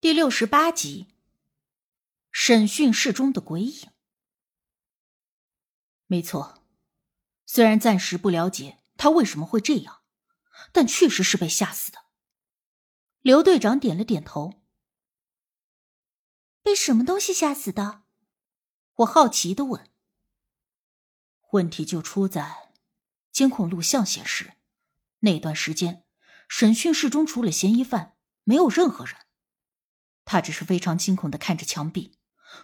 第六十八集，审讯室中的鬼影。没错，虽然暂时不了解他为什么会这样，但确实是被吓死的。刘队长点了点头。被什么东西吓死的？我好奇的问。问题就出在监控录像显示，那段时间审讯室中除了嫌疑犯，没有任何人。他只是非常惊恐的看着墙壁，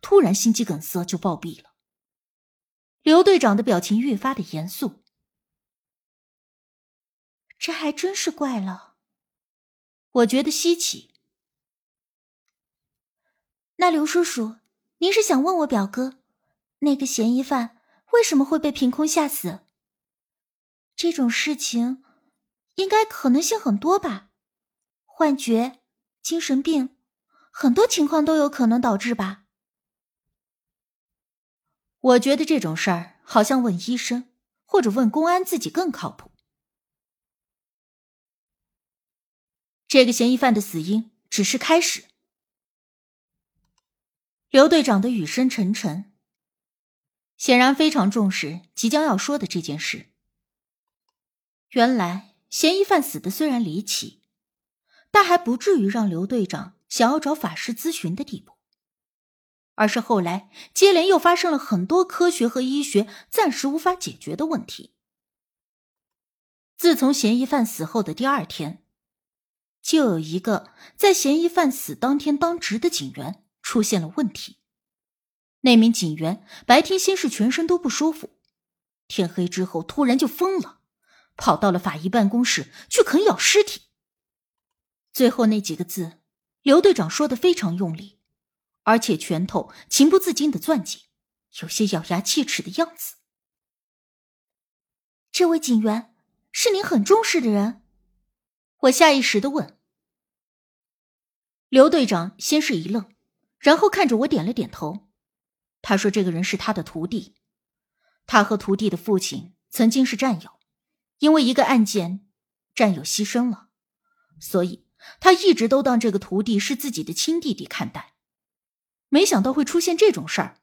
突然心肌梗塞就暴毙了。刘队长的表情越发的严肃。这还真是怪了，我觉得稀奇。那刘叔叔，您是想问我表哥，那个嫌疑犯为什么会被凭空吓死？这种事情，应该可能性很多吧？幻觉、精神病。很多情况都有可能导致吧。我觉得这种事儿好像问医生或者问公安自己更靠谱。这个嫌疑犯的死因只是开始。刘队长的语声沉沉，显然非常重视即将要说的这件事。原来嫌疑犯死的虽然离奇，但还不至于让刘队长。想要找法师咨询的地步，而是后来接连又发生了很多科学和医学暂时无法解决的问题。自从嫌疑犯死后的第二天，就有一个在嫌疑犯死当天当值的警员出现了问题。那名警员白天先是全身都不舒服，天黑之后突然就疯了，跑到了法医办公室去啃咬尸体。最后那几个字。刘队长说的非常用力，而且拳头情不自禁的攥紧，有些咬牙切齿的样子。这位警员是您很重视的人？我下意识的问。刘队长先是一愣，然后看着我点了点头。他说：“这个人是他的徒弟，他和徒弟的父亲曾经是战友，因为一个案件，战友牺牲了，所以。”他一直都当这个徒弟是自己的亲弟弟看待，没想到会出现这种事儿，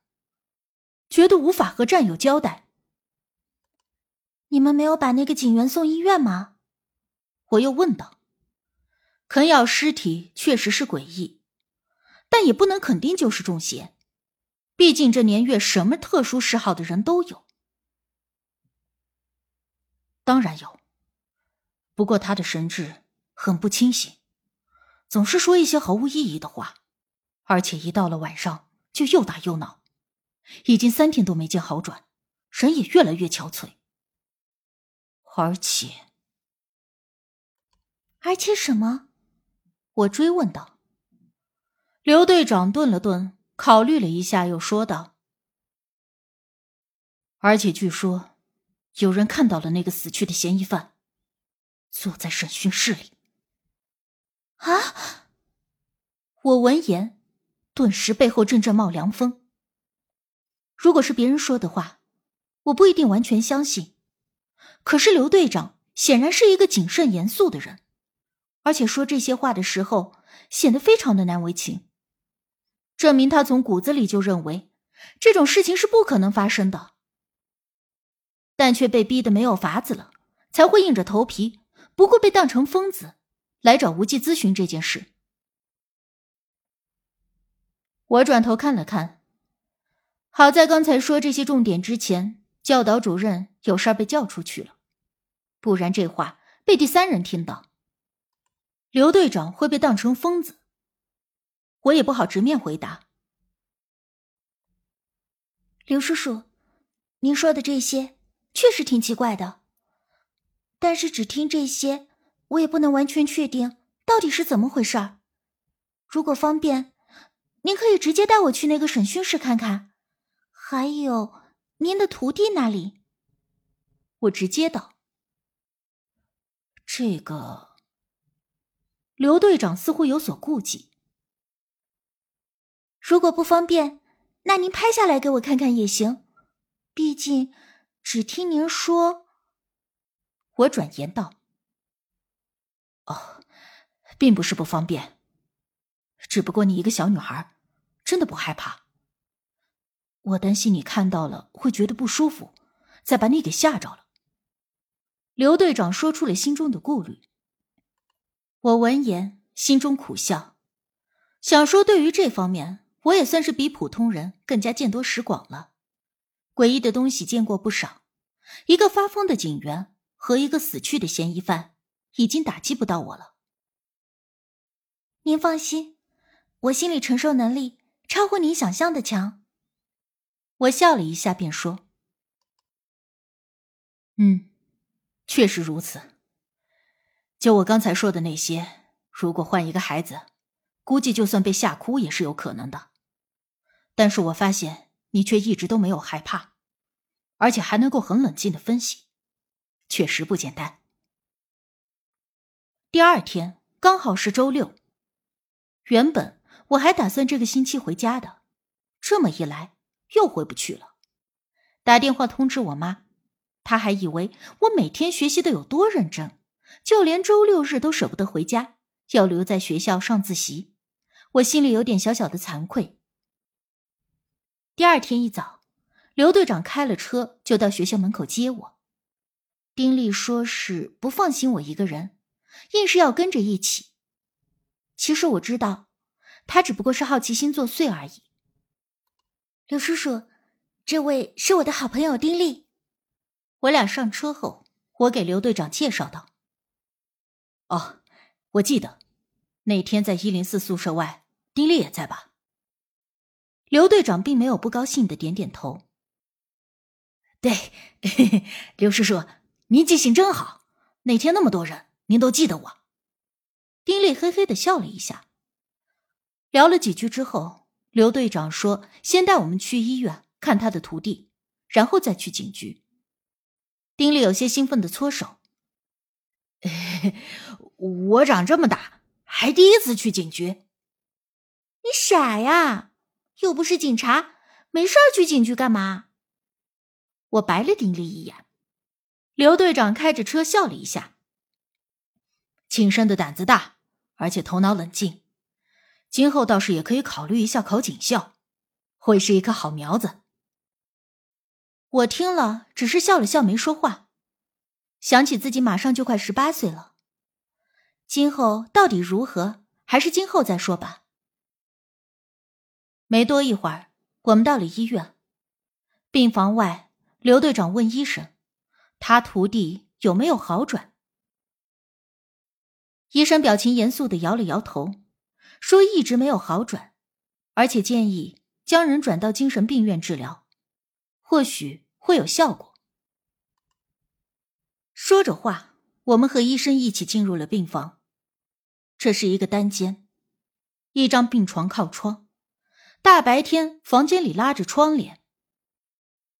觉得无法和战友交代。你们没有把那个警员送医院吗？我又问道。啃咬尸体确实是诡异，但也不能肯定就是中邪，毕竟这年月什么特殊嗜好的人都有。当然有，不过他的神智很不清醒。总是说一些毫无意义的话，而且一到了晚上就又打又闹，已经三天都没见好转，人也越来越憔悴。而且，而且什么？我追问道。刘队长顿了顿，考虑了一下，又说道：“而且据说，有人看到了那个死去的嫌疑犯，坐在审讯室里。”啊！我闻言，顿时背后阵阵冒凉风。如果是别人说的话，我不一定完全相信。可是刘队长显然是一个谨慎严肃的人，而且说这些话的时候显得非常的难为情，证明他从骨子里就认为这种事情是不可能发生的，但却被逼得没有法子了，才会硬着头皮，不顾被当成疯子。来找无忌咨询这件事。我转头看了看，好在刚才说这些重点之前，教导主任有事儿被叫出去了，不然这话被第三人听到，刘队长会被当成疯子。我也不好直面回答。刘叔叔，您说的这些确实挺奇怪的，但是只听这些。我也不能完全确定到底是怎么回事儿。如果方便，您可以直接带我去那个审讯室看看，还有您的徒弟那里。我直接道：“这个。”刘队长似乎有所顾忌。如果不方便，那您拍下来给我看看也行。毕竟，只听您说。我转言道。哦，并不是不方便，只不过你一个小女孩，真的不害怕。我担心你看到了会觉得不舒服，再把你给吓着了。刘队长说出了心中的顾虑。我闻言心中苦笑，想说对于这方面，我也算是比普通人更加见多识广了，诡异的东西见过不少。一个发疯的警员和一个死去的嫌疑犯，已经打击不到我了。您放心，我心理承受能力超乎您想象的强。我笑了一下，便说：“嗯，确实如此。就我刚才说的那些，如果换一个孩子，估计就算被吓哭也是有可能的。但是我发现你却一直都没有害怕，而且还能够很冷静的分析，确实不简单。”第二天刚好是周六，原本我还打算这个星期回家的，这么一来。又回不去了，打电话通知我妈，她还以为我每天学习的有多认真，就连周六日都舍不得回家，要留在学校上自习。我心里有点小小的惭愧。第二天一早，刘队长开了车就到学校门口接我。丁力说是不放心我一个人，硬是要跟着一起。其实我知道，他只不过是好奇心作祟而已。刘叔叔，这位是我的好朋友丁力。我俩上车后，我给刘队长介绍道：“哦，我记得那天在一零四宿舍外，丁力也在吧？”刘队长并没有不高兴的点点头：“对，嘿 嘿刘叔叔，您记性真好。那天那么多人，您都记得我。”丁力嘿嘿的笑了一下。聊了几句之后。刘队长说：“先带我们去医院看他的徒弟，然后再去警局。”丁力有些兴奋的搓手：“ 我长这么大还第一次去警局。”“你傻呀？又不是警察，没事去警局干嘛？”我白了丁力一眼。刘队长开着车笑了一下：“庆生的胆子大，而且头脑冷静。”今后倒是也可以考虑一下考警校，会是一颗好苗子。我听了，只是笑了笑，没说话。想起自己马上就快十八岁了，今后到底如何，还是今后再说吧。没多一会儿，我们到了医院。病房外，刘队长问医生：“他徒弟有没有好转？”医生表情严肃的摇了摇头。说一直没有好转，而且建议将人转到精神病院治疗，或许会有效果。说着话，我们和医生一起进入了病房。这是一个单间，一张病床靠窗，大白天房间里拉着窗帘。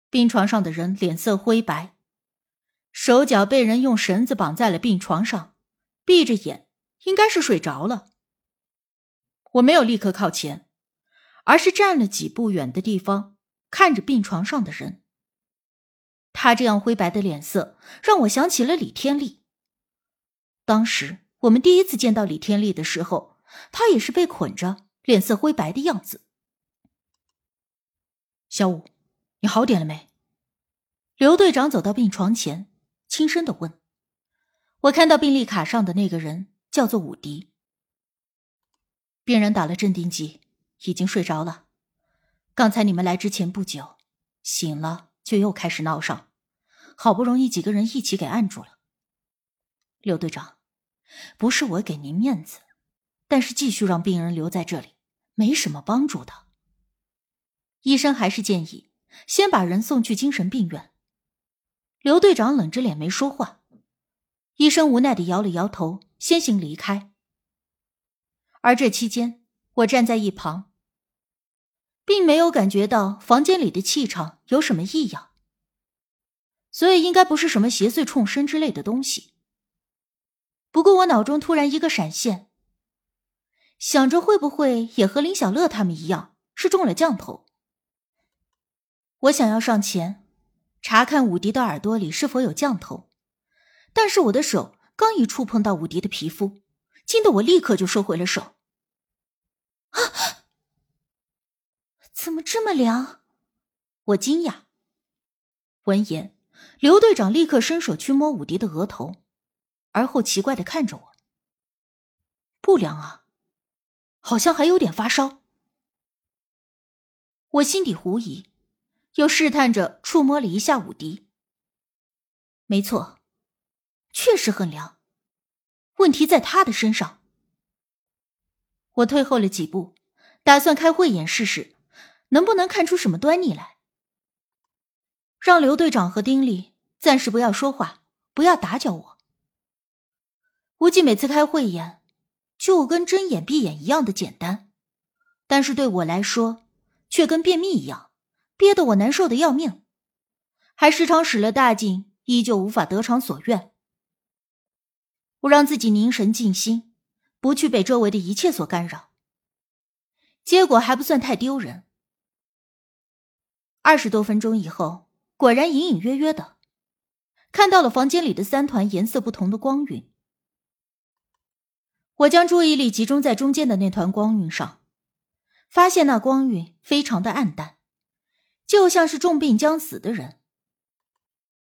病床上的人脸色灰白，手脚被人用绳子绑在了病床上，闭着眼，应该是睡着了。我没有立刻靠前，而是站了几步远的地方，看着病床上的人。他这样灰白的脸色，让我想起了李天利。当时我们第一次见到李天利的时候，他也是被捆着，脸色灰白的样子。小五，你好点了没？刘队长走到病床前，轻声的问。我看到病历卡上的那个人叫做武迪。病人打了镇定剂，已经睡着了。刚才你们来之前不久，醒了就又开始闹上，好不容易几个人一起给按住了。刘队长，不是我给您面子，但是继续让病人留在这里没什么帮助的。医生还是建议先把人送去精神病院。刘队长冷着脸没说话，医生无奈的摇了摇头，先行离开。而这期间，我站在一旁，并没有感觉到房间里的气场有什么异样，所以应该不是什么邪祟冲身之类的东西。不过我脑中突然一个闪现，想着会不会也和林小乐他们一样是中了降头。我想要上前查看武迪的耳朵里是否有降头，但是我的手刚一触碰到武迪的皮肤，惊得我立刻就收回了手。啊！怎么这么凉？我惊讶。闻言，刘队长立刻伸手去摸武迪的额头，而后奇怪的看着我。不凉啊，好像还有点发烧。我心底狐疑，又试探着触摸了一下武迪。没错，确实很凉。问题在他的身上。我退后了几步，打算开慧眼试试，能不能看出什么端倪来。让刘队长和丁力暂时不要说话，不要打搅我。估计每次开慧眼。就跟睁眼闭眼一样的简单，但是对我来说，却跟便秘一样，憋得我难受的要命，还时常使了大劲，依旧无法得偿所愿。我让自己凝神静心，不去被周围的一切所干扰，结果还不算太丢人。二十多分钟以后，果然隐隐约约的看到了房间里的三团颜色不同的光晕。我将注意力集中在中间的那团光晕上，发现那光晕非常的暗淡，就像是重病将死的人。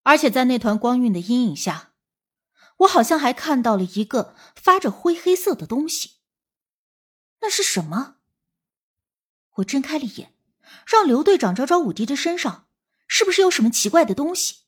而且在那团光晕的阴影下，我好像还看到了一个发着灰黑色的东西。那是什么？我睁开了眼，让刘队长找找武迪的身上，是不是有什么奇怪的东西？